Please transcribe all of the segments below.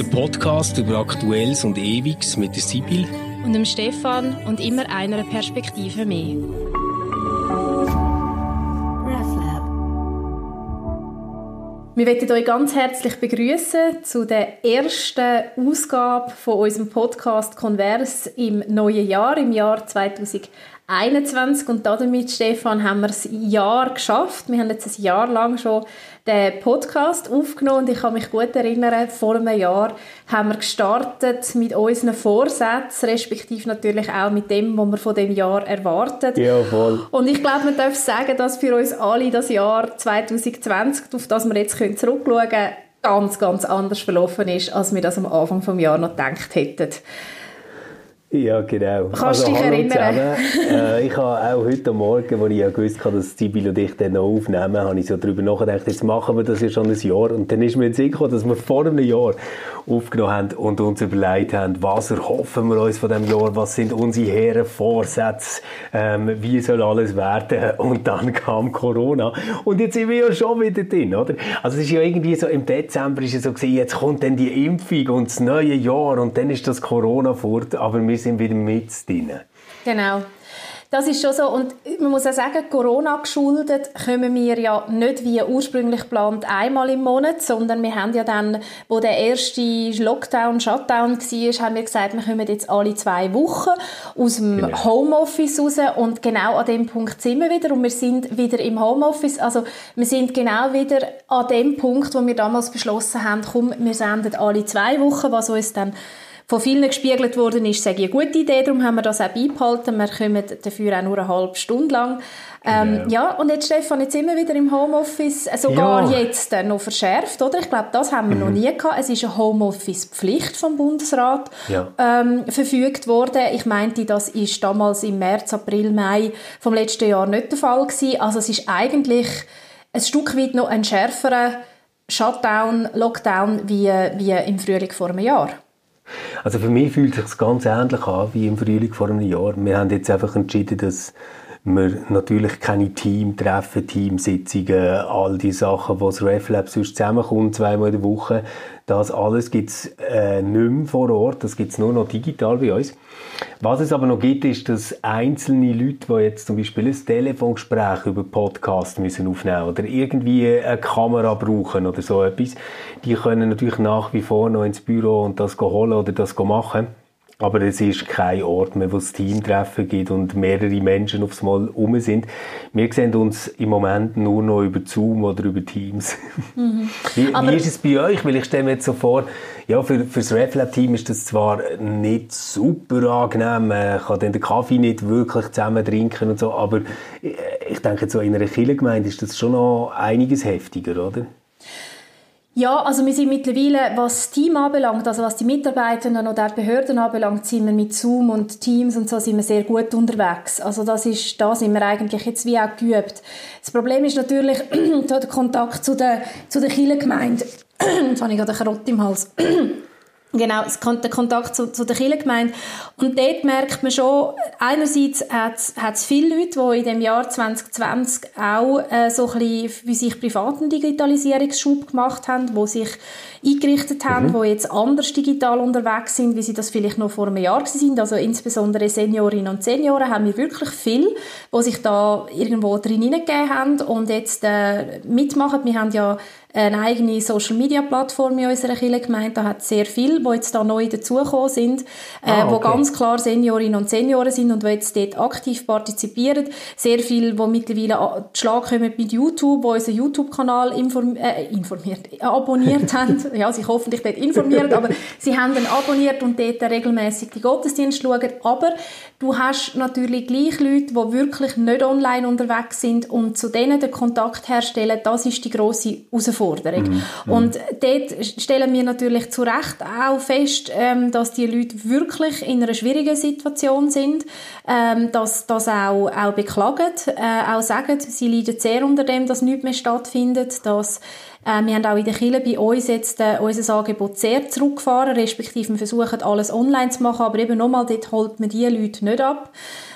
der Podcast über Aktuelles und Ewiges mit der Sibyl und dem Stefan und immer einer Perspektive mehr. Wir möchten euch ganz herzlich begrüßen zu der ersten Ausgabe von unserem Podcast Converse im neuen Jahr, im Jahr 2021. Und damit, Stefan, haben wir das Jahr geschafft. Wir haben jetzt ein Jahr lang schon den Podcast aufgenommen und ich kann mich gut erinnern, vor einem Jahr haben wir gestartet mit unseren Vorsätzen, respektive natürlich auch mit dem, was wir von dem Jahr erwartet. Ja, voll. Und ich glaube, man darf sagen, dass für uns alle das Jahr 2020, auf das wir jetzt zurückschauen können, ganz, ganz anders verlaufen ist, als wir das am Anfang des Jahres noch gedacht hätten. Ja, genau. Kannst du also, dich erinnern? äh, ich habe auch heute Morgen, als ich ja gewusst habe, dass Sibyl und ich dann noch aufnehmen, habe ich so darüber nachgedacht, jetzt machen wir das ja schon ein Jahr. Und dann ist mir jetzt gekommen, dass wir vor einem Jahr aufgenommen haben und uns überlegt haben, was erhoffen wir uns von dem Jahr, was sind unsere hehren Vorsätze, ähm, wie soll alles werden. Und dann kam Corona. Und jetzt sind wir ja schon wieder drin, oder? Also es ist ja irgendwie so, im Dezember ist es so gewesen, jetzt kommt dann die Impfung und das neue Jahr und dann ist das Corona fort, aber wir sind wieder mit drin. Genau. Das ist schon so. Und man muss auch sagen, Corona geschuldet kommen wir ja nicht wie ursprünglich geplant einmal im Monat, sondern wir haben ja dann, wo der erste Lockdown, Shutdown war, haben wir gesagt, wir kommen jetzt alle zwei Wochen aus dem genau. Homeoffice raus und genau an dem Punkt sind wir wieder und wir sind wieder im Homeoffice. Also wir sind genau wieder an dem Punkt, wo wir damals beschlossen haben, komm, wir senden alle zwei Wochen, was uns dann von vielen gespiegelt worden ist, sage ich, eine gute Idee, darum haben wir das auch beibehalten. Wir kommen dafür auch nur eine halbe Stunde lang. Ähm, ja. ja, und jetzt, Stefan, jetzt wir wieder im Homeoffice, sogar ja. jetzt äh, noch verschärft, oder? Ich glaube, das haben wir mhm. noch nie gehabt. Es ist eine Homeoffice-Pflicht vom Bundesrat ja. ähm, verfügt worden. Ich meinte, das ist damals im März, April, Mai vom letzten Jahr nicht der Fall gewesen. Also es ist eigentlich ein Stück weit noch ein schärferer Shutdown, Lockdown wie, wie im Frühling vor einem Jahr. Also für mich fühlt es sich ganz ähnlich an wie im Frühling vor einem Jahr. Wir haben jetzt einfach entschieden, dass wir natürlich keine Teamtreffen, Teamsitzungen, all die Sachen, wo das RefLab sonst zusammenkommt, zweimal in der Woche, das alles gibt es äh, nicht mehr vor Ort, das gibt es nur noch digital bei uns. Was es aber noch gibt, ist, dass einzelne Leute, die jetzt zum Beispiel ein Telefongespräch über Podcast müssen aufnehmen oder irgendwie eine Kamera brauchen oder so etwas, die können natürlich nach wie vor noch ins Büro und das holen oder das machen. Aber es ist kein Ort mehr, wo es Teamtreffen gibt und mehrere Menschen aufs Mal rum sind. Wir sehen uns im Moment nur noch über Zoom oder über Teams. Mhm. Wie, wie, ist es bei euch? Weil ich stelle mir jetzt so vor, ja, für, für das RefLab-Team ist das zwar nicht super angenehm, man kann den Kaffee nicht wirklich zusammen trinken und so, aber ich denke, so in einer Kirchengemeinde ist das schon noch einiges heftiger, oder? Ja, also wir sind mittlerweile, was das Team anbelangt, also was die Mitarbeitenden oder die Behörden anbelangt, sind wir mit Zoom und Teams und so sind wir sehr gut unterwegs. Also das ist, da sind wir eigentlich jetzt wie auch geübt. Das Problem ist natürlich der Kontakt zu der, zu der Kirchengemeinde. Jetzt habe ich gerade eine Karotte im Hals. Genau, der Kontakt zu, zu der Kirchengemeinde. Und dort merkt man schon, einerseits hat es viele Leute, die in dem Jahr 2020 auch äh, so ein bisschen für sich privaten Digitalisierungsschub gemacht haben, die sich eingerichtet haben, mhm. die jetzt anders digital unterwegs sind, wie sie das vielleicht noch vor einem Jahr sind. Also insbesondere Seniorinnen und Senioren haben wir wirklich viel, die sich da irgendwo drin hineingegeben haben und jetzt äh, mitmachen. Wir haben ja eine eigene Social-Media-Plattform in unserer Kirchengemeinde. Da hat sehr viel, die jetzt da neu dazugekommen sind, äh, ah, okay. wo ganz klar Seniorinnen und Senioren sind und die jetzt dort aktiv partizipieren. Sehr viel, die mittlerweile Schlag kommen mit YouTube, wo unseren YouTube-Kanal inform äh, informiert, abonniert haben. Ja, sich hoffentlich dort informiert, aber sie haben ihn abonniert und dort regelmäßig die Gottesdienste schauen. Aber du hast natürlich gleich Leute, die wirklich nicht online unterwegs sind und zu denen den Kontakt herstellen, das ist die grosse Herausforderung Herausforderung. Mhm. mhm. Und dort stellen wir natürlich zu Recht auch fest, ähm, dass die Leute wirklich in einer schwierigen Situation sind, ähm, dass das auch, auch beklagen, äh, auch sagen, sie leiden sehr unter dem, dass nichts mehr stattfindet, dass äh, wir haben auch in der Kirche bei uns jetzt äh, unser Angebot sehr zurückgefahren, respektive wir versuchen alles online zu machen, aber eben nochmal, dort holt man die Leute nicht ab.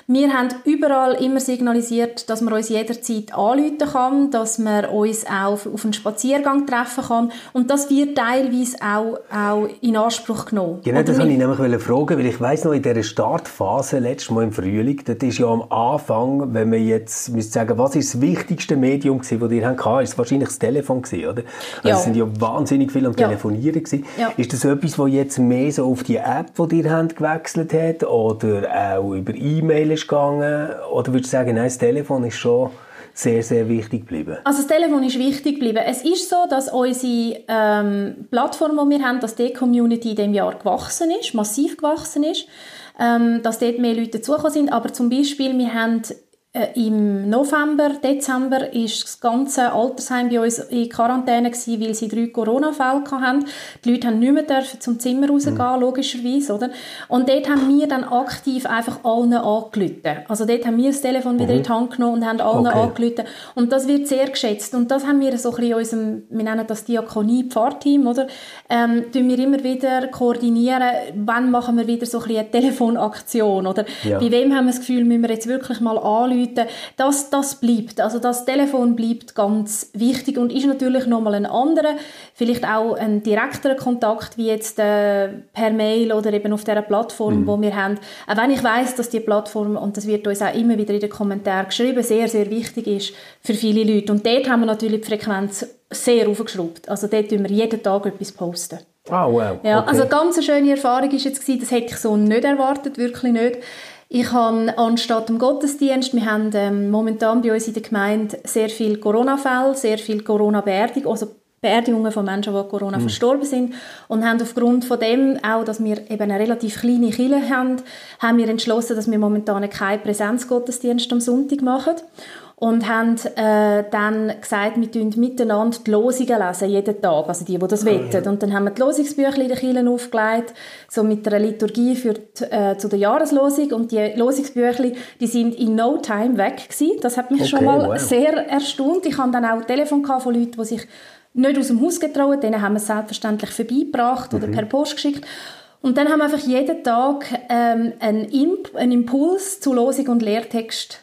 Wir haben überall immer signalisiert, dass man uns jederzeit anrufen kann, dass man uns auch auf einen Spaziergang treffen kann und das wird teilweise auch, auch in Anspruch genommen. Genau, das wollte ich nämlich fragen, weil ich weiss noch, in dieser Startphase, letztes Mal im Frühling, das ist ja am Anfang, wenn man jetzt müsste sagen, was ist das wichtigste Medium gewesen, das ihr hattet? Ist es wahrscheinlich das Telefon gewesen, oder? Also ja. Es sind ja wahnsinnig viele am Telefonieren gewesen. Ja. Ist das etwas, was jetzt mehr so auf die App, die ihr habt, gewechselt hat oder auch über E-Mail ist gegangen? Oder würdest du sagen, nein, das Telefon ist schon sehr, sehr wichtig geblieben? Also das Telefon ist wichtig geblieben. Es ist so, dass unsere ähm, Plattform, die wir haben, dass die Community in diesem Jahr gewachsen ist, massiv gewachsen ist, ähm, dass dort mehr Leute dazugekommen sind. Aber zum Beispiel, wir haben Im November, Dezember ist das ganze Altersheim bei uns in Quarantäne gewesen, weil sie drei Corona-Fälle hatten. Die Leute haben nicht mehr dürfen zum Zimmer rausgehen, mhm. logischerweise, oder? Und dort haben wir dann aktiv einfach allen angerufen. Also dort haben wir das Telefon wieder mhm. in die Hand genommen und haben allen okay. angerufen. Und das wird sehr geschätzt. Und das haben wir so ein bisschen in unserem, wir nennen das Diakonie-Pfarrteam, oder? Ähm, tun wir immer wieder koordinieren, wann machen wir wieder so ein bisschen eine Telefonaktion, oder? Ja. Bei wem haben wir das Gefühl, müssen wir jetzt wirklich mal anrufen Leuten, das, das bleibt. Also das Telefon bleibt ganz wichtig und ist natürlich nochmal ein anderer, vielleicht auch ein direkterer Kontakt wie jetzt äh, per Mail oder eben auf der Plattform, mhm. wo wir haben. Auch wenn ich weiß, dass die Plattform und das wird uns auch immer wieder in den Kommentaren geschrieben, sehr sehr wichtig ist für viele Leute. Und dort haben wir natürlich die Frequenz sehr aufgeschraubt. Also dort tun wir jeden Tag etwas posten. Ah, oh, wow. Ja, also ganz eine schöne Erfahrung ist jetzt gewesen, das hätte ich so nicht erwartet, wirklich nicht. Ich habe anstatt dem Gottesdienst, wir haben ähm, momentan bei uns in der Gemeinde sehr viele Corona-Fälle, sehr viele Corona-Beerdigungen, also Beerdigungen von Menschen, die Corona mhm. verstorben sind und haben aufgrund von dem auch, dass wir eben eine relativ kleine Kirche haben, haben wir entschlossen, dass wir momentan keinen Präsenzgottesdienst am Sonntag machen und haben äh, dann gesagt, wir lesen miteinander die Losungen lesen, jeden Tag, also die, die das oh, Ja. Und dann haben wir die Losungsbücher in den Kirchen aufgelegt, so mit einer Liturgie für die, äh, zu der Jahreslosung und die Losungsbücher, die sind in no time weg gewesen. Das hat mich okay, schon mal wow. sehr erstaunt. Ich hatte dann auch ein Telefon von Leuten, die sich nicht aus dem Haus getraut, denen haben wir es selbstverständlich vorbeigebracht mhm. oder per Post geschickt. Und dann haben wir einfach jeden Tag ähm, einen, Imp einen Impuls zu Losung und Lehrtext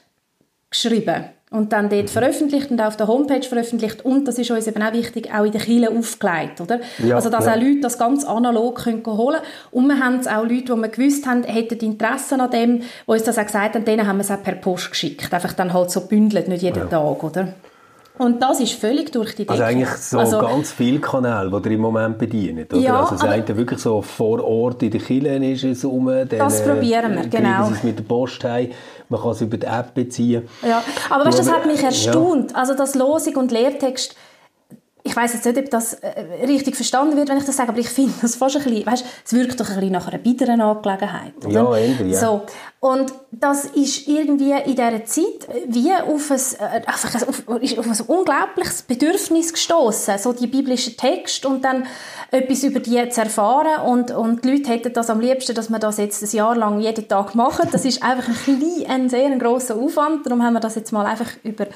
geschrieben und dann dort veröffentlicht und auf der Homepage veröffentlicht und das ist uns eben auch wichtig, auch in den Kirchen aufgelegt, oder? Ja, also dass ja. auch Leute das ganz analog können holen können und wir haben auch Leute, die wir gewusst haben, hätten Interesse an dem, die uns das auch gesagt haben, denen haben wir es auch per Post geschickt, einfach dann halt so bündelt, nicht jeden ja. Tag, oder? Und das ist völlig durch die also Decke. Also eigentlich so also, ganz viele Kanäle, die ihr im Moment bedient, oder? Ja, also das eine wirklich so vor Ort in den Kirchen ist es um, dann, das probieren wir, genau. Sie es mit der Post heim, man kann es über die App beziehen. Ja, aber weißt, das hat mich erstaunt, ja. also das Losung und Lehrtext ich weiß jetzt nicht, ob das äh, richtig verstanden wird, wenn ich das sage, aber ich finde das fast ein bisschen, weißt, es wirkt doch ein bisschen nach einer bitteren Angelegenheit. Oder? Ja, irgendwie, ja. So. Und das ist irgendwie in dieser Zeit wie auf ein, äh, auf, auf, auf ein unglaubliches Bedürfnis gestoßen, so die biblischen Text und dann etwas über die zu erfahren und, und die Leute hätten das am liebsten, dass wir das jetzt ein Jahr lang jeden Tag machen. Das ist einfach ein, klein, ein sehr grosser Aufwand, darum haben wir das jetzt mal einfach über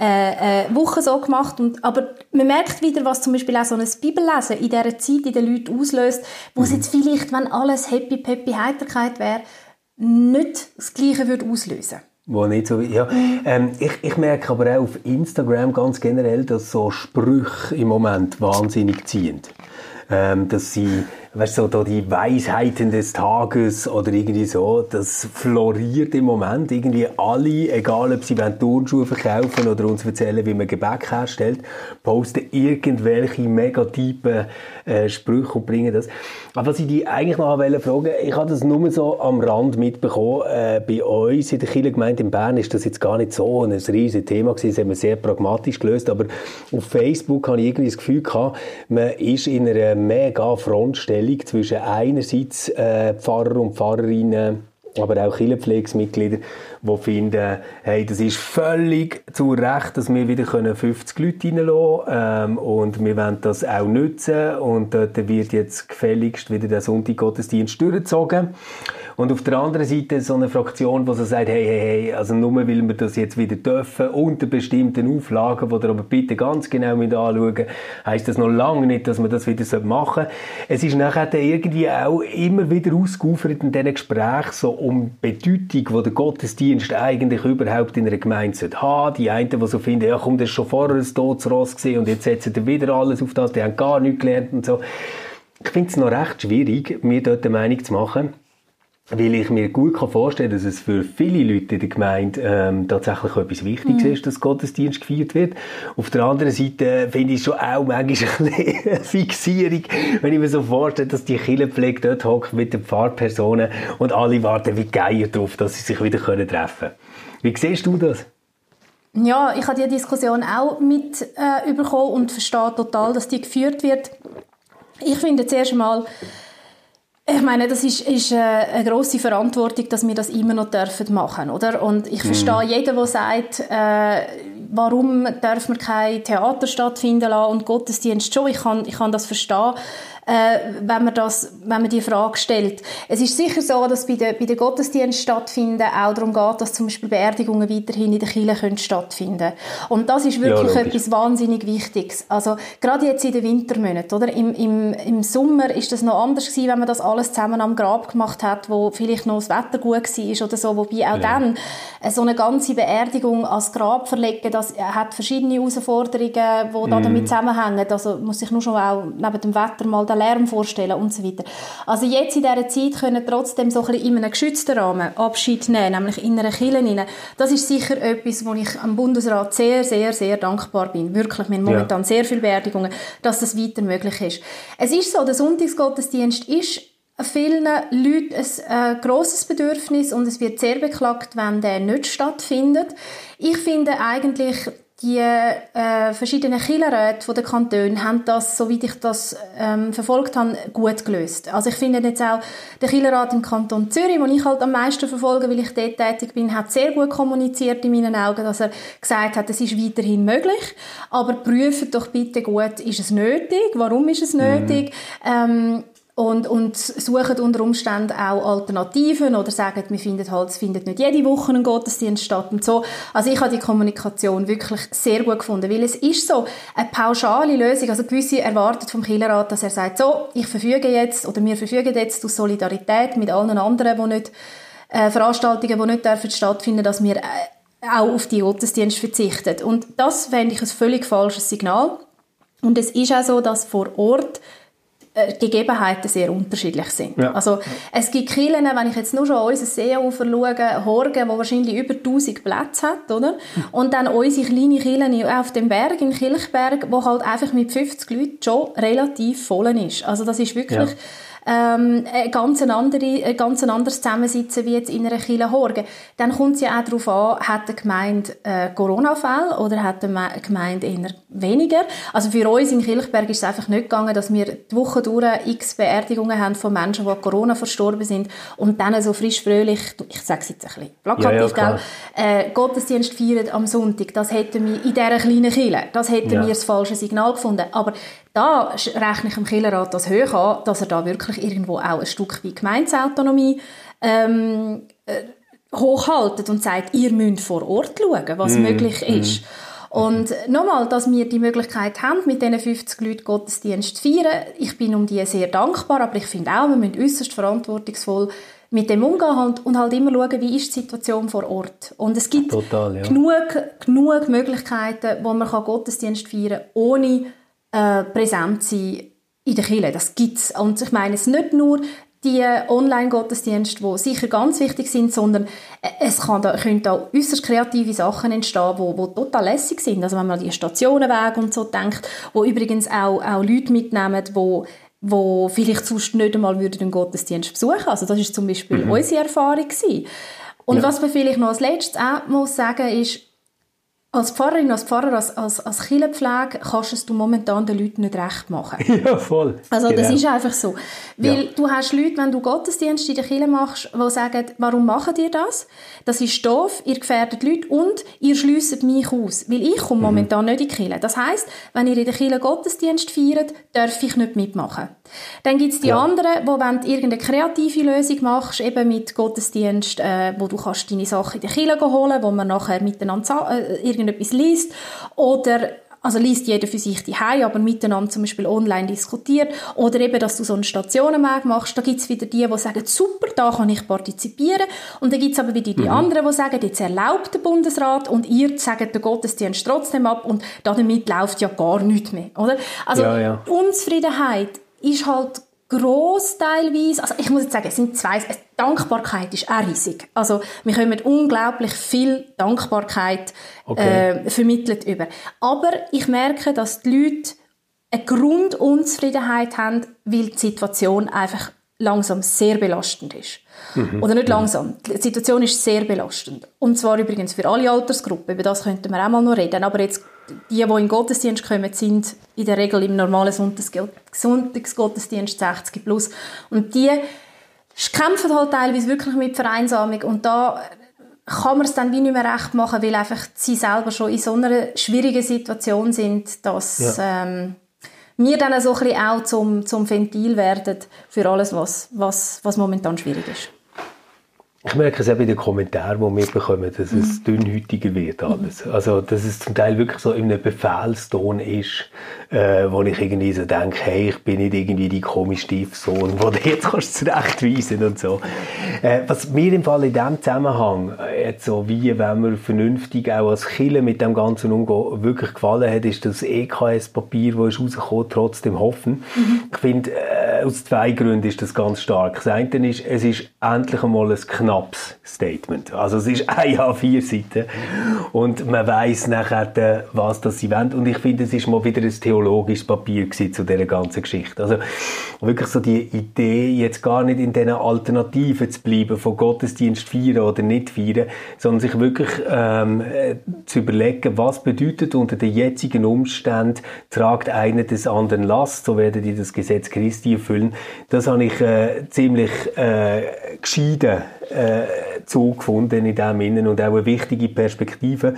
äh, äh, Woche so gemacht. Und, aber man merkt wieder, was zum Beispiel auch so ein Bibellesen in dieser Zeit in den Leuten auslöst, wo es mhm. jetzt vielleicht, wenn alles happy, peppy, Heiterkeit wäre, nicht das Gleiche würde auslösen wo nicht so, ja. Ähm, ich, ich merke aber auch auf Instagram ganz generell, dass so Sprüche im Moment wahnsinnig ziehen. Ähm, dass sie weißt so da die Weisheiten des Tages oder irgendwie so, das floriert im Moment. Irgendwie alle, egal ob sie Turnschuhe verkaufen oder uns erzählen, wie man Gebäck herstellt, posten irgendwelche Megatypen äh, Sprüche und bringen das. Aber was ich die eigentlich noch fragen ich habe das nur so am Rand mitbekommen. Äh, bei uns in der Kirchengemeinde in Bern ist das jetzt gar nicht so ein riesiges Thema gewesen. Das haben wir sehr pragmatisch gelöst. Aber auf Facebook habe ich irgendwie das Gefühl gehabt, man ist in einer mega Frontstellung Stellung zwischen einerseits äh, Pfarrer und Pfarrerinnen, aber auch Kirchenpflegsmitglieder, die finden, hey, das ist völlig zu Recht, dass wir wieder 50 Leute reinlassen können ähm, und wir wollen das auch nutzen und dort wird jetzt gefälligst wieder der Sonntaggottesdienst durchgezogen. Und auf der anderen Seite so eine Fraktion, die so sagt, hey, hey, hey, also nur weil wir das jetzt wieder dürfen, unter bestimmten Auflagen, die ihr aber bitte ganz genau mit anschauen, heisst das noch lange nicht, dass man das wieder machen sollte. Es ist nachher dann irgendwie auch immer wieder ausgeufert in diesen Gesprächen so um die Bedeutung, die der Gottesdienst eigentlich überhaupt in einer Gemeinde sollte. Die einen, die so finden, ja komm, das ist schon vorher ein Todesross gesehen und jetzt setzen wir wieder alles auf das, die haben gar nichts gelernt und so. Ich finde es noch recht schwierig, mir dort eine Meinung zu machen weil ich mir gut vorstellen kann, dass es für viele Leute in der Gemeinde ähm, tatsächlich etwas Wichtiges mhm. ist, dass Gottesdienst gefeiert wird. Auf der anderen Seite finde ich schon auch manchmal eine Fixierung, wenn ich mir so vorstelle, dass die Kirchenpflege dort hockt mit den Pfarrpersonen und alle warten wie Geier darauf, dass sie sich wieder treffen können. Wie siehst du das? Ja, ich habe die Diskussion auch mit äh, bekommen und verstehe total, dass die geführt wird. Ich finde zuerst einmal, ich meine, das ist, ist äh, eine große Verantwortung, dass wir das immer noch dürfen machen, oder? Und ich mhm. verstehe jeden, der sagt, äh, warum darf man kein Theater stattfinden lassen und Gottesdienst schon. Ich kann, ich kann das verstehen äh, wenn man das, wenn man die Frage stellt. Es ist sicher so, dass bei den, bei den Gottesdiensten stattfinden auch darum geht, dass zum Beispiel Beerdigungen weiterhin in der Kirche können stattfinden Und das ist wirklich ja, etwas wahnsinnig Wichtiges. Also gerade jetzt in den Wintermonaten, oder? Im, im, Im Sommer ist das noch anders gewesen, wenn man das alles zusammen am Grab gemacht hat, wo vielleicht noch das Wetter gut war oder so. Wobei auch ja. dann äh, so eine ganze Beerdigung als Grab verlegen, das hat verschiedene Herausforderungen, die mm. da damit zusammenhängen. Also muss ich nur schon auch neben dem Wetter mal den Lärm vorstellen und so weiter. Also jetzt in dieser Zeit können trotzdem so ein bisschen in einem geschützten Rahmen Abschied nehmen, nämlich in einer Kirche rein. Das ist sicher etwas, wo ich am Bundesrat sehr, sehr, sehr dankbar bin. Wirklich, wir haben momentan ja. sehr viele Beerdigungen, dass das weiter möglich ist. Es ist so, der Sonntagsgottesdienst ist vielen Leuten ein äh, grosses Bedürfnis und es wird sehr beklagt, wenn der nicht stattfindet. Ich finde eigentlich, die äh, verschiedenen Killerräte der Kantone haben das, soweit ich das ähm, verfolgt habe, gut gelöst. Also ich finde jetzt auch, der Killerrat im Kanton Zürich, den ich halt am meisten verfolge, weil ich dort tätig bin, hat sehr gut kommuniziert in meinen Augen, dass er gesagt hat, es ist weiterhin möglich, aber prüft doch bitte gut, ist es nötig, warum ist es mhm. nötig, mhm. ähm, und, und suchen unter Umständen auch Alternativen oder sagen, wir finden halt, es findet nicht jede Woche ein Gottesdienst statt und so. Also ich habe die Kommunikation wirklich sehr gut gefunden, weil es ist so eine pauschale Lösung. Also gewisse erwartet vom Killerrat, dass er sagt, so, ich verfüge jetzt oder wir verfügen jetzt aus Solidarität mit allen anderen, die nicht, äh, Veranstaltungen, die nicht dürfen stattfinden, dass wir äh, auch auf die Gottesdienste verzichten. Und das fände ich ein völlig falsches Signal. Und es ist auch so, dass vor Ort Gegebenheiten sehr unterschiedlich sind. Ja. Also es gibt Kirchen, wenn ich jetzt nur schon unser Seeufer schaue, Horgen, wo wahrscheinlich über 1000 Plätze hat, oder? Und dann unsere kleine Kirche auf dem Berg, in Kilchberg, wo halt einfach mit 50 Leuten schon relativ voll ist. Also das ist wirklich... Ja ähm, ein ganz, andere, ein ganz anderes Zusammensitzen wie jetzt in einer Kirche Horgen. Dann kommt es ja auch darauf an, hat die Gemeinde äh, Corona-Fälle oder hat die Gemeinde eher weniger. Also für uns in Kilchberg ist es einfach nicht gegangen, dass wir die Woche durch x Beerdigungen haben von Menschen, die Corona verstorben sind und dann so frisch fröhlich, ich sage es jetzt ein bisschen plakativ, ja, ja, äh, Gottesdienst feiern am Sonntag. Das hätten wir in dieser kleinen Kirche, das hätten ja. wir das falsche Signal gefunden. Aber da rechne ich dem Killerrat das hoch an, dass er da wirklich irgendwo auch ein Stück wie Gemeindeautonomie ähm, äh, hochhaltet und sagt, ihr müsst vor Ort schauen, was mm, möglich mm. ist. Und nochmal, dass wir die Möglichkeit haben, mit diesen 50 Leuten Gottesdienst zu feiern, ich bin um die sehr dankbar, aber ich finde auch, wir müssen äußerst verantwortungsvoll mit dem umgehen und halt immer schauen, wie ist die Situation vor Ort. Und es gibt Total, ja. genug, genug Möglichkeiten, wo man Gottesdienst feiern kann, ohne äh, präsent sein in der Kirche. Das gibt es. Und ich meine es nicht nur die Online-Gottesdienste, die sicher ganz wichtig sind, sondern äh, es kann da, können da äußerst kreative Sachen entstehen, die, die total lässig sind. Also wenn man an die Stationenwege und so denkt, wo übrigens auch, auch Leute mitnehmen, die wo vielleicht sonst nicht einmal den Gottesdienst besuchen Also das ist zum Beispiel mhm. unsere Erfahrung gewesen. Und ja. was man vielleicht noch als letztes auch muss sagen ist, als Pfarrerin, als Pfarrer, als, als, als Kirchenpflege kannst es du momentan den Leuten nicht recht machen. Ja, voll. Also genau. das ist einfach so. Weil ja. du hast Leute, wenn du Gottesdienst in der Kirche machst, die sagen, warum machen ihr das? Das ist doof, ihr gefährdet Leute und ihr schliesst mich aus. Weil ich komme mhm. momentan nicht in die Kirche. Das heisst, wenn ihr in der Kirche Gottesdienst feiert, darf ich nicht mitmachen. Dann gibt es die ja. anderen, wo wenn du irgendeine kreative Lösung machst, eben mit Gottesdienst, äh, wo du kannst deine Sachen in der Kirche holen, wo man nachher miteinander äh, irgendetwas liest, oder also liest jeder für sich die aber miteinander zum Beispiel online diskutiert. Oder eben, dass du so einen Stationenweg machst. Da gibt es wieder die, die sagen, super, da kann ich partizipieren. Und dann gibt es aber wieder die mhm. anderen, die sagen, jetzt erlaubt der Bundesrat und ihr sagt den Gottesdienst trotzdem ab und damit läuft ja gar nichts mehr. Oder? Also ja, ja. Unzufriedenheit ist halt gross teilweise, also ich muss jetzt sagen, es sind zwei, Dankbarkeit ist auch riesig. Also wir kommen unglaublich viel Dankbarkeit okay. äh, vermittelt über. Aber ich merke, dass die Leute eine Grundunzufriedenheit haben, weil die Situation einfach langsam sehr belastend ist. Mhm. Oder nicht langsam. Die Situation ist sehr belastend. Und zwar übrigens für alle Altersgruppen. Über das könnten wir auch mal noch reden. Aber jetzt, die, die in den Gottesdienst kommen, sind in der Regel im normalen Sonntagsgottesdienst 60 plus. Und die kämpfen halt teilweise wirklich mit Vereinsamung. Und da kann man es dann wie nicht mehr recht machen, weil einfach sie selber schon in so einer schwierigen Situation sind, dass ja. ähm, wir dann so ein bisschen auch zum, zum Ventil werden für alles, was, was, was momentan schwierig ist. Ich merke es auch bei den Kommentaren, die wir bekommen, dass es mhm. dünnhäutiger wird alles. Also, dass es zum Teil wirklich so in einem Befehlston ist, äh, wo ich irgendwie so denke, hey, ich bin nicht irgendwie die komische Stiefsohn, wo du jetzt kannst zurechtweisen und so. Äh, was mir im Fall in diesem Zusammenhang, äh, jetzt so wie wenn man vernünftig auch als Killer mit dem Ganzen umgehen, wirklich gefallen hat, ist das EKS-Papier, das ist rausgekommen, trotzdem hoffen. Mhm. Ich finde, äh, aus zwei Gründen ist das ganz stark. Das eine ist, es ist endlich einmal ein knappes Statement. Also es ist ein A4-Seite und man weiß nachher, äh, was das sie wollen. Und ich finde, es ist mal wieder ein theologisches Papier zu dieser ganzen Geschichte. Also wirklich so die Idee, jetzt gar nicht in diesen Alternativen zu bleiben, von Gottesdienst feiern oder nicht feiern, sondern sich wirklich ähm, zu überlegen, was bedeutet unter den jetzigen Umständen, tragt einer des anderen Last, so werden die das Gesetz Christi erfüllen. Das habe ich äh, ziemlich äh, gescheiden äh, Zug gefunden in dem Innen und auch eine wichtige Perspektive.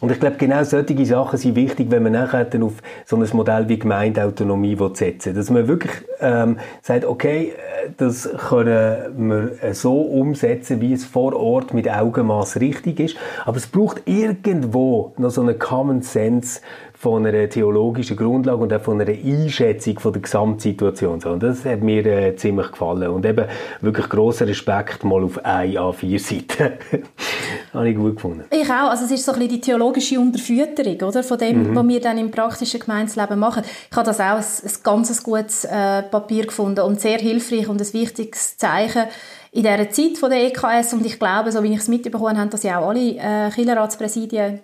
Und ich glaube, genau solche Sachen sind wichtig, wenn man nachher dann auf so ein Modell wie Gemeindeautonomie setzen Dass man wirklich ähm, sagt, okay, äh, das können wir so umsetzen, wie es vor Ort mit Augenmaß richtig ist. Aber es braucht irgendwo noch so einen Common Sense von einer theologischen Grundlage und auch von einer Einschätzung von der Gesamtsituation. Und das hat mir äh, ziemlich gefallen. Und eben wirklich grosser Respekt mal auf eine A4-Seite. habe ich gut gefunden. Ich auch. Also es ist so ein bisschen die theologische Unterfütterung oder? von dem, mhm. was wir dann im praktischen Gemeinsleben machen. Ich habe das auch ein, ein ganz gutes äh, Papier gefunden und sehr hilfreich und ein wichtiges Zeichen in dieser Zeit von der EKS und ich glaube, so wie ich es mitbekommen habe, dass ja auch alle äh, Killerratspräsidien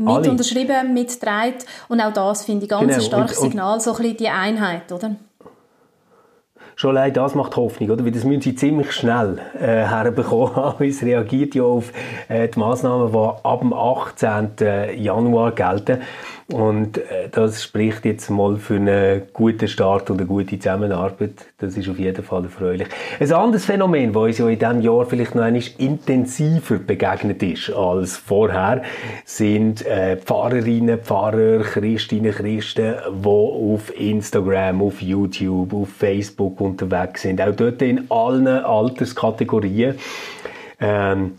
mit Alle. unterschrieben, mitgetragen. Und auch das finde ich ganz genau. ein starkes und, und Signal, so ein bisschen die Einheit, oder? Schon allein das macht Hoffnung, oder? Weil das müssen sie ziemlich schnell äh, herbekommen. es reagiert ja auf äh, die Massnahmen, die ab dem 18. Januar gelten. Und äh, das spricht jetzt mal für einen guten Start und eine gute Zusammenarbeit. Das ist auf jeden Fall erfreulich. Ein anderes Phänomen, das uns ja in diesem Jahr vielleicht noch einmal intensiver begegnet ist als vorher, sind äh, Pfarrerinnen, Pfarrer, Christinnen, Christen, die auf Instagram, auf YouTube, auf Facebook unterwegs sind. Auch dort in allen Alterskategorien. Ähm,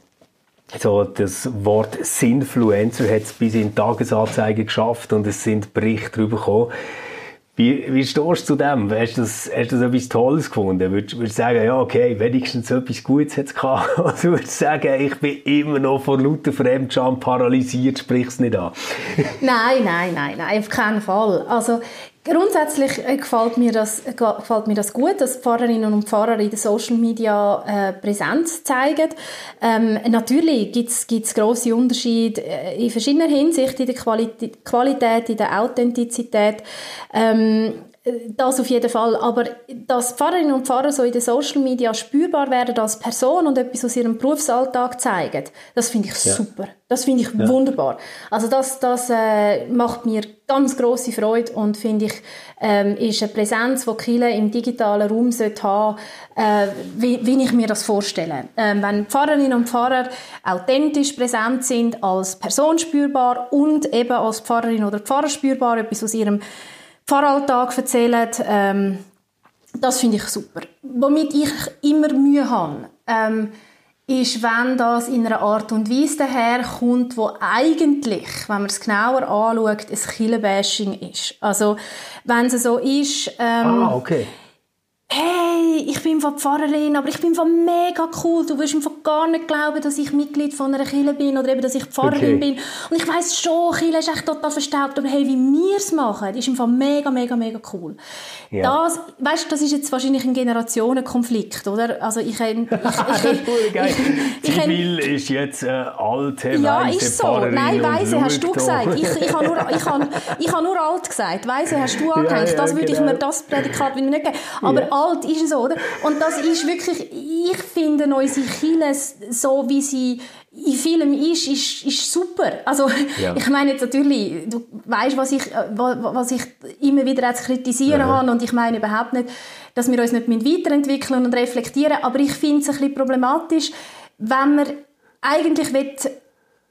so das Wort Sinfluencer hat es bis in die Tagesanzeige geschafft und es sind Berichte darüber gekommen. Wie, wie stehst du zu dem? Hast du das, hast du das etwas Tolles gefunden? Würdest du sagen, ja, okay, wenigstens etwas Gutes hat es gehabt? Oder würdest du sagen, ich bin immer noch vor lauter Fremdscham paralysiert, sprich es nicht an? nein, nein, nein, nein, auf keinen Fall. Also, Grundsätzlich äh, gefällt mir, das, äh, gefällt mir das gut, dass Pfarrerinnen und Pfarrer in den Social Media äh, Präsenz zeigen. Ähm, natürlich gibt es grosse Unterschiede äh, in verschiedener Hinsicht, in der Qualität, Qualität in der Authentizität. Ähm, das auf jeden Fall. Aber dass Pfarrerinnen und Pfarrer so in den Social Media spürbar werden als Person und etwas aus ihrem Berufsalltag zeigen, das finde ich ja. super. Das finde ich ja. wunderbar. Also das, das äh, macht mir ganz große Freude und finde ich, ähm, ist eine Präsenz, die Kille im digitalen Raum sollte haben, äh, wie, wie ich mir das vorstelle. Ähm, wenn Pfarrerinnen und Pfarrer authentisch präsent sind, als Person spürbar und eben als Pfarrerin oder Pfarrer spürbar, etwas aus ihrem Pfarralltag erzählen, ähm, das finde ich super. Womit ich immer Mühe habe, ähm, ist, wenn das in einer Art und Weise daherkommt, wo eigentlich, wenn man es genauer anschaut, ein Killenbashing ist. Also, wenn es so ist... Ähm, ah, okay hey, ich bin von Pfarrerin, aber ich bin von mega cool. Du wirst von gar nicht glauben, dass ich Mitglied von einer Kirche bin oder eben, dass ich Pfarrerin okay. bin. Und ich weiss schon, Kirche ist echt total verstaubt, aber hey, wie wir es machen, ist im mega, mega, mega cool. Ja. Das, weißt, das ist jetzt wahrscheinlich ein Generationenkonflikt, oder? Also ich, ich, ich, ich, ich, Zivil ist jetzt äh, alte, Ja, ist so. Pfarrerin Nein, weise hast du gesagt. Ich, ich habe nur, ich habe, ich habe nur alt gesagt. Weise hast du angehängt. Das würde genau. ich mir das Prädikat nicht geben. Aber alt ist es, oder? Und das ist wirklich, ich finde unsere Kirche so, wie sie in Film ist, ist, ist super. Also, ja. ich meine jetzt natürlich, du weißt, was ich, was ich immer wieder zu kritisieren ja. habe und ich meine überhaupt nicht, dass wir uns nicht weiterentwickeln und reflektieren, aber ich finde es ein bisschen problematisch, wenn man eigentlich will,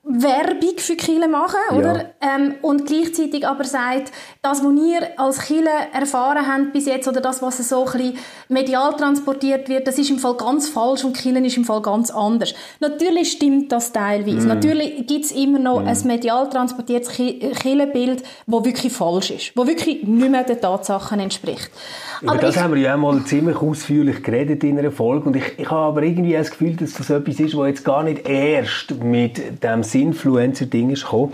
Werbung für Chile machen, oder? Ja. Ähm, und gleichzeitig aber sagt, das, was ihr als Chile erfahren habt bis jetzt, oder das, was so ein bisschen medial transportiert wird, das ist im Fall ganz falsch und Chile ist im Fall ganz anders. Natürlich stimmt das teilweise. Mm. Natürlich gibt es immer noch mm. ein medial transportiertes Chile-Bild, das wirklich falsch ist, das wirklich nicht mehr den Tatsachen entspricht. Über aber das ich, haben wir ja einmal ziemlich ausführlich geredet in einer Folge und ich, ich habe aber irgendwie das Gefühl, dass das etwas ist, was jetzt gar nicht erst mit dem Influencer-Ding ist gekommen,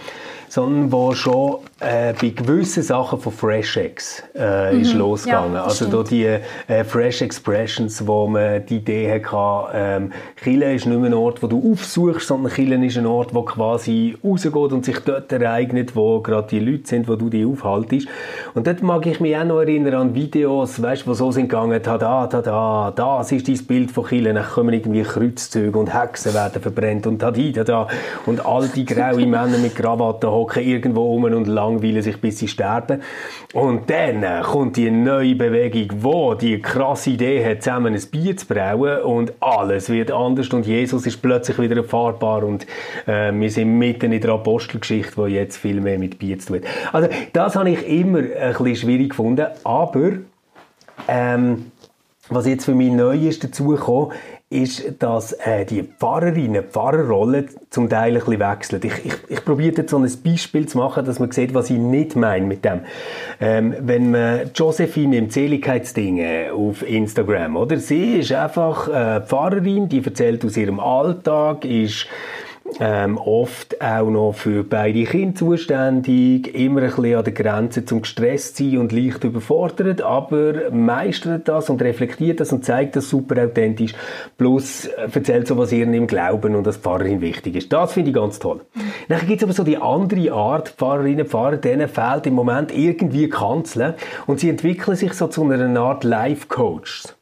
sondern wo schon äh, bei gewissen Sachen von FreshX äh, mhm. ist losgegangen. Ja, also da die äh, Fresh Expressions, wo man die Idee hatte, ähm, Chile ist nicht mehr ein Ort, wo du aufsuchst, sondern Chile ist ein Ort, wo quasi rausgeht und sich dort ereignet, wo gerade die Leute sind, wo du die aufhaltest. Und dort mag ich mich auch noch erinnern an Videos, weißt, wo so sind gegangen, tada, tada, das ist dein Bild von Chile, dann kommen irgendwie Kreuzzüge und Hexen werden verbrennt und tada, tada, und all die graue Männer mit Krawatten hocken irgendwo rum und langweilen sich, bis sie sterben. Und dann äh, kommt die neue Bewegung, wo die krasse Idee hat, zusammen ein Bier zu brauen und alles wird anders und Jesus ist plötzlich wieder erfahrbar und äh, wir sind mitten in der Apostelgeschichte, wo jetzt viel mehr mit Bier zu tun hat. Also das habe ich immer ein bisschen schwierig gefunden, aber ähm, was jetzt für mich neu ist dazugekommen, ist, dass äh, die Pfarrerinnen, Pfarrerrolle zum Teil ein bisschen wechselt. Ich, ich, ich probiere jetzt so ein Beispiel zu machen, dass man sieht, was ich nicht meine mit dem. Ähm, wenn man Josephine im Zähligkeitsding auf Instagram, oder? Sie ist einfach äh, Pfarrerin, die erzählt aus ihrem Alltag, ist ähm, oft auch noch für beide Kinder zuständig, immer ein bisschen an der Grenze zum gestresst sein und leicht überfordert, aber meistert das und reflektiert das und zeigt das super authentisch, plus äh, erzählt so, was ihr im Glauben und als Pfarrerin wichtig ist. Das finde ich ganz toll. Dann gibt es aber so die andere Art, Pfarrerinnen Pfarrer, denen fehlt im Moment irgendwie Kanzeln und sie entwickeln sich so zu einer Art Life-Coach.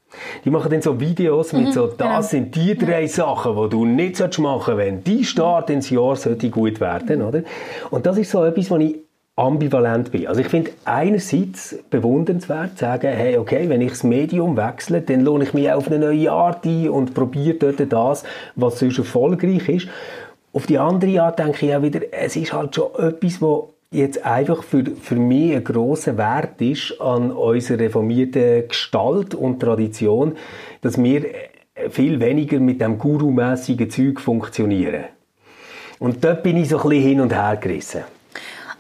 Die machen dann so Videos mit mhm, so, das genau. sind die drei Sachen, die du nicht machen solltest, wenn die Start ins Jahr sollte gut werden, oder? Und das ist so etwas, was ich ambivalent bin. Also ich finde einerseits bewundernswert zu sagen, hey, okay, wenn ich das Medium wechsle, dann lohne ich mich auf eine neue Art ein und probiere dort das, was sonst erfolgreich ist. Auf die andere Art denke ich auch wieder, es ist halt schon etwas, was jetzt einfach für, für mich ein grosser Wert ist an unserer reformierten Gestalt und Tradition, dass wir viel weniger mit dem Guru-mässigen Zeug funktionieren. Und dort bin ich so ein bisschen hin und her gerissen.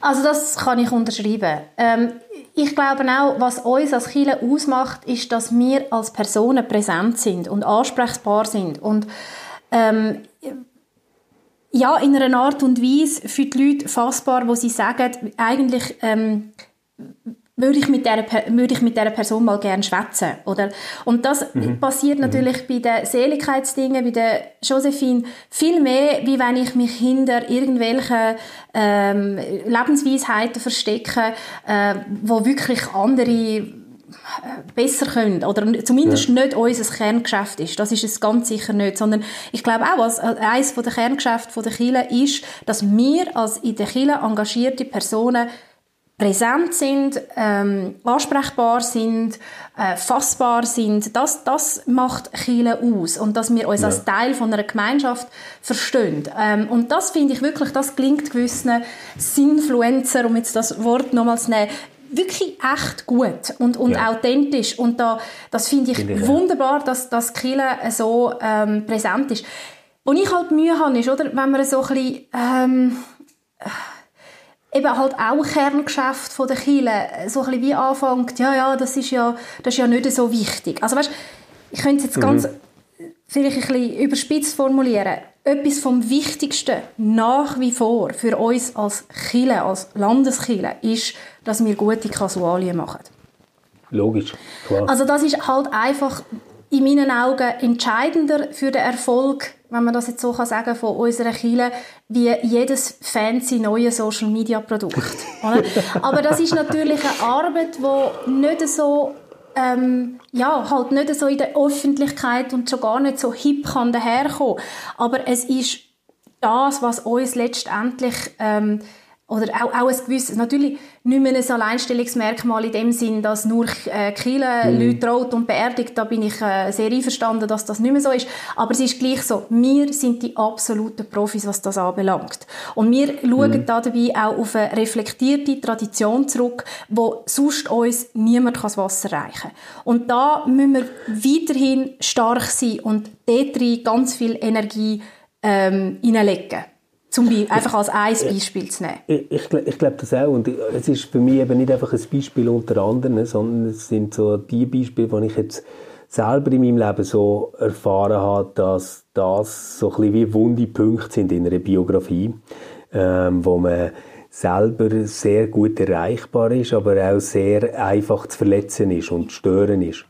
Also das kann ich unterschreiben. Ähm, ich glaube auch, was uns als Kirche ausmacht, ist, dass wir als Personen präsent sind und ansprechbar sind. Und ähm, ja, in einer Art und Weise für die Leute fassbar, wo sie sagen, eigentlich ähm, würde ich mit der würde ich mit der Person mal gerne schwätzen, oder? Und das mhm. passiert mhm. natürlich mhm. bei den Seligkeitsdingen, bei der Josephine viel mehr, wie wenn ich mich hinter irgendwelchen ähm, Lebensweisheiten verstecke, äh, wo wirklich andere besser können oder zumindest ja. nicht unser Kerngeschäft ist. Das ist es ganz sicher nicht, sondern ich glaube auch, was eines der Kerngeschäfte der Kirche ist, dass wir als in der Kirche engagierte Personen präsent sind, ähm, ansprechbar sind, äh, fassbar sind, das, das macht Chile aus und dass wir uns ja. als Teil von einer Gemeinschaft verstehen. Ähm, und das finde ich wirklich, das klingt gewissen Sinfluencer, um jetzt das Wort nochmals zu nehmen, wirklich echt gut und, und ja. authentisch und da, das finde ich finde wunderbar, dass das Chile so ähm, präsent ist. Wo ich halt Mühe habe, ist, oder, wenn man so ein bisschen, ähm, eben halt auch Kerngeschäft von der Chile so ein bisschen wie anfängt, ja, ja, das ist ja, das ist ja nicht so wichtig. Also weißt, ich könnte es jetzt mhm. ganz vielleicht ein bisschen überspitzt formulieren. Etwas vom Wichtigsten nach wie vor für uns als Chile, als Landeskille, ist, dass wir gute Kasualien machen. Logisch, klar. Also das ist halt einfach in meinen Augen entscheidender für den Erfolg wenn man das jetzt so kann sagen von unserer Chile, wie jedes fancy neue Social Media Produkt. Aber das ist natürlich eine Arbeit, die nicht so ähm, ja, halt nicht so in der Öffentlichkeit und schon gar nicht so hip kann daherkommen. Aber es ist das, was uns letztendlich ähm, oder auch, auch ein gewisses, natürlich nicht mehr ein Alleinstellungsmerkmal in dem Sinn, dass nur äh, Kiele mhm. Leute traut und beerdigt, da bin ich äh, sehr einverstanden, dass das nicht mehr so ist, aber es ist gleich so, wir sind die absoluten Profis, was das anbelangt. Und wir schauen mhm. da dabei auch auf eine reflektierte Tradition zurück, wo sonst uns niemand das Wasser reichen kann. Und da müssen wir weiterhin stark sein und dort ganz viel Energie ähm, hineinlegen. Zum Beispiel, einfach als ein Beispiel zu nehmen. Ich, ich, ich glaube das auch. Und es ist für mich eben nicht einfach ein Beispiel unter anderem, sondern es sind so die Beispiele, die ich jetzt selber in meinem Leben so erfahren habe, dass das so ein bisschen wie wunde Punkte sind in einer Biografie, ähm, wo man selber sehr gut erreichbar ist, aber auch sehr einfach zu verletzen ist und zu stören ist.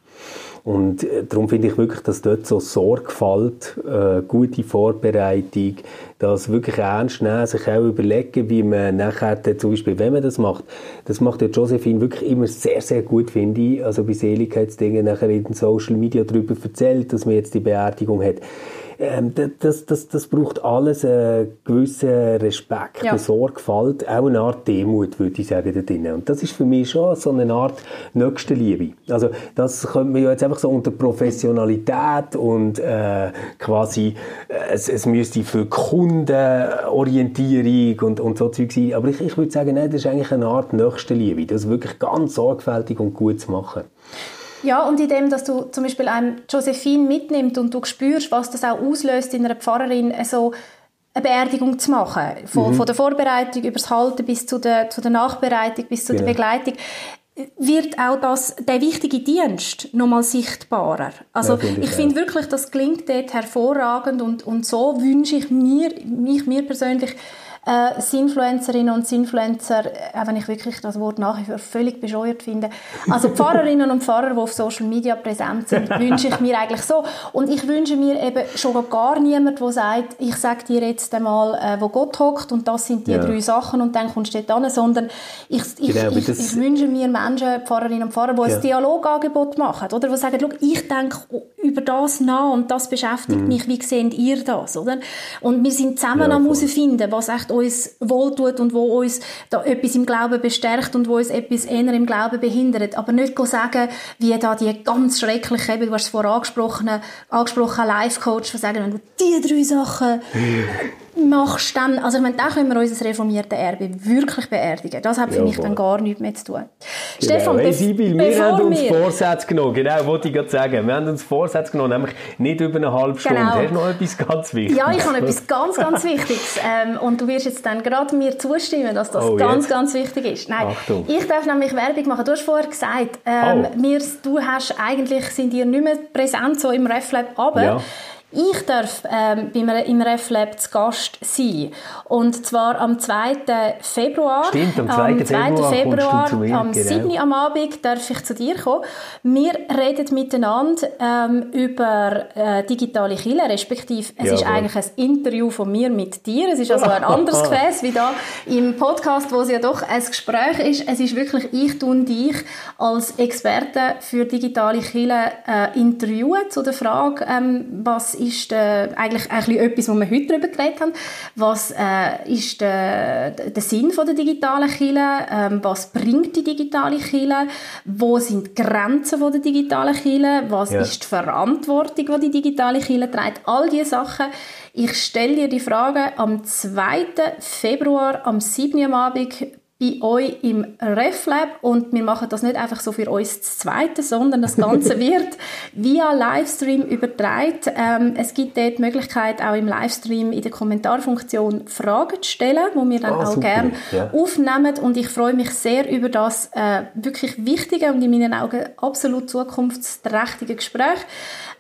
Und äh, darum finde ich wirklich, dass dort so Sorgfalt, äh, gute Vorbereitung, das wirklich ernst nehmen, sich auch überlegen, wie man nachher zum Beispiel, wenn man das macht, das macht ja Josephine wirklich immer sehr, sehr gut, finde ich. Also bei Seligkeitsdingen nachher in den Social Media darüber erzählt, dass man jetzt die Beerdigung hat ähm, das, das, das braucht alles einen gewissen Respekt, ja. eine Sorgfalt, auch eine Art Demut, würde ich sagen, da drin. Und das ist für mich schon so eine Art Nächstenliebe. Also das könnte man ja jetzt einfach so unter Professionalität und äh, quasi, äh, es, es müsste für Kundenorientierung und, und so Zeug sein. Aber ich, ich würde sagen, nein, das ist eigentlich eine Art Nächstenliebe, das wirklich ganz sorgfältig und gut zu machen. Ja, und in dem, dass du zum Beispiel einem Josephine mitnimmst und du spürst, was das auch auslöst in einer Pfarrerin, so eine Beerdigung zu machen. Von, mhm. von der Vorbereitung über das Halten bis zu der, zu der Nachbereitung, bis zu genau. der Begleitung wird auch das, der wichtige Dienst nochmal sichtbarer. Also ja, find ich, ich finde wirklich, das klingt dort hervorragend und, und so wünsche ich mir, mich, mir persönlich, äh, Sinfluencerinnen und Sinfluencer, äh, auch wenn ich wirklich das Wort nach wie vor völlig bescheuert finde, also Pfarrerinnen und Pfarrer, die auf Social Media präsent sind, wünsche ich mir eigentlich so. Und ich wünsche mir eben schon gar niemand, der sagt, ich sage dir jetzt einmal, äh, wo Gott hockt und das sind die ja. drei Sachen und dann kommst du dort hin, sondern ich, ich, genau, ich, ich, wünsche mir Menschen, Pfarrerinnen und Pfarrer, die ja. ein Dialogangebot machen, oder? Die sagen, ich denke über das nach und das beschäftigt mhm. mich, wie seht ihr das, oder? Und wir sind zusammen ja, am herausfinden, was echt uns wohltut und wo uns da etwas im Glauben bestärkt und wo uns etwas eher im Glauben behindert. Aber nicht sagen, wie da die ganz schreckliche, eben, du hast es vorher angesprochen, angesprochen Life-Coach, die sagen, wenn du diese drei Sachen machst dann, also ich meine, da können wir unser reformiertes Erbe wirklich beerdigen. Das hat für ja, mich dann gar nichts mehr zu tun. Genau. Stefan, hey, Sibyl, wir haben uns wir... Vorsätze genommen, genau, wollte ich gerade sagen. Wir haben uns Vorsätze genommen, nämlich nicht über eine halbe Stunde. Genau. Hast du noch etwas ganz Wichtiges? Ja, ich habe etwas ganz, ganz Wichtiges. Ähm, und du wirst jetzt dann gerade mir zustimmen, dass das oh, ganz, ganz wichtig ist. Nein, Achtung. ich darf nämlich Werbung machen. Du hast vorher gesagt, ähm, oh. wir, du hast eigentlich, sind dir nicht mehr präsent so im RefLab, aber ja Ich darf ähm, beim, im RefLab zu Gast sein. Und zwar am 2. Februar. Stimmt, am 2. Am 2. Februar, Februar mir, am genau. 7. am Abend darf ich zu dir kommen. Wir reden miteinander ähm, über äh, digitale Kille, respektive es ja, ist eigentlich ein Interview von mir mit dir. Es ist also ein anderes Gefäß wie da im Podcast, wo es ja doch ein Gespräch ist. Es ist wirklich ich und dich als Experte für digitale Kille äh, interviewen zu der Frage, ähm, was ist äh, eigentlich, eigentlich etwas, wo wir heute darüber geredet haben. Was äh, ist der, der Sinn von der digitalen Kille? Ähm, was bringt die digitale Kille? Wo sind die Grenzen von der digitalen Kille? Was ja. ist die Verantwortung, die die digitale Kille trägt? All diese Sachen. Ich stelle dir die Frage am 2. Februar, am 7. Uhr am Abend bei euch im RefLab und wir machen das nicht einfach so für uns das Zweite, sondern das Ganze wird via Livestream übertragen. Ähm, es gibt dort die Möglichkeit, auch im Livestream in der Kommentarfunktion Fragen zu stellen, wo wir dann oh, auch gerne ja. aufnehmen und ich freue mich sehr über das äh, wirklich wichtige und in meinen Augen absolut zukunftsträchtige Gespräch.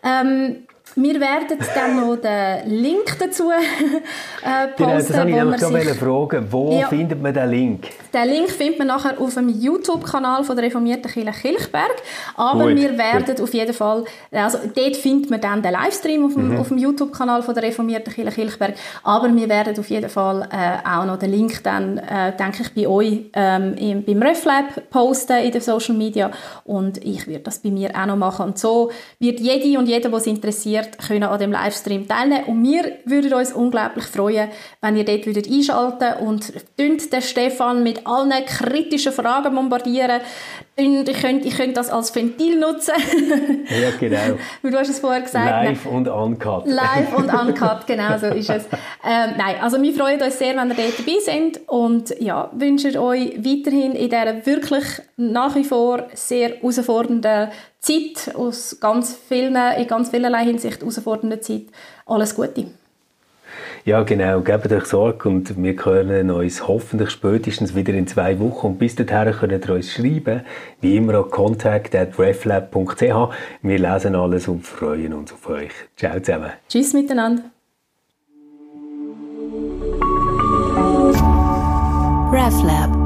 Ähm, wir werden dann noch den Link dazu äh, posten. Genau, das habe ich nämlich sich... fragen. Wo ja, findet man den Link? Den Link findet man nachher auf dem YouTube-Kanal der reformierten Kirche Kilchberg. Aber gut, wir werden gut. auf jeden Fall, also dort findet man dann den Livestream auf dem, mhm. dem YouTube-Kanal der reformierten Kirche Kilchberg. Aber wir werden auf jeden Fall äh, auch noch den Link dann, äh, denke ich, bei euch ähm, im, beim RefLab posten in den Social Media. Und ich werde das bei mir auch noch machen. Und so wird jede und jeder, der es interessiert, wird, können an dem Livestream teilnehmen. Und wir würden uns unglaublich freuen, wenn ihr dort würdet einschalten und den Stefan mit allen kritischen Fragen bombardieren. Und ich könnte, ich könnte das als Ventil nutzen. ja, genau. du hast es vorher gesagt. Live und uncut. Live und uncut, genau so ist es. Ähm, nein, also wir freuen uns sehr, wenn ihr dort dabei seid und ja, wünschen euch weiterhin in dieser wirklich nach wie vor sehr herausfordernden Zeit, aus ganz vielen, in ganz vielerlei Hinsicht herausfordernden Zeit, alles Gute. Ja, genau. Gebt euch Sorge und wir hören uns hoffentlich spätestens wieder in zwei Wochen. Und bis dahin könnt ihr uns schreiben, wie immer an contact.reflab.ch. Wir lesen alles und freuen uns auf euch. Ciao zusammen. Tschüss miteinander. RefLab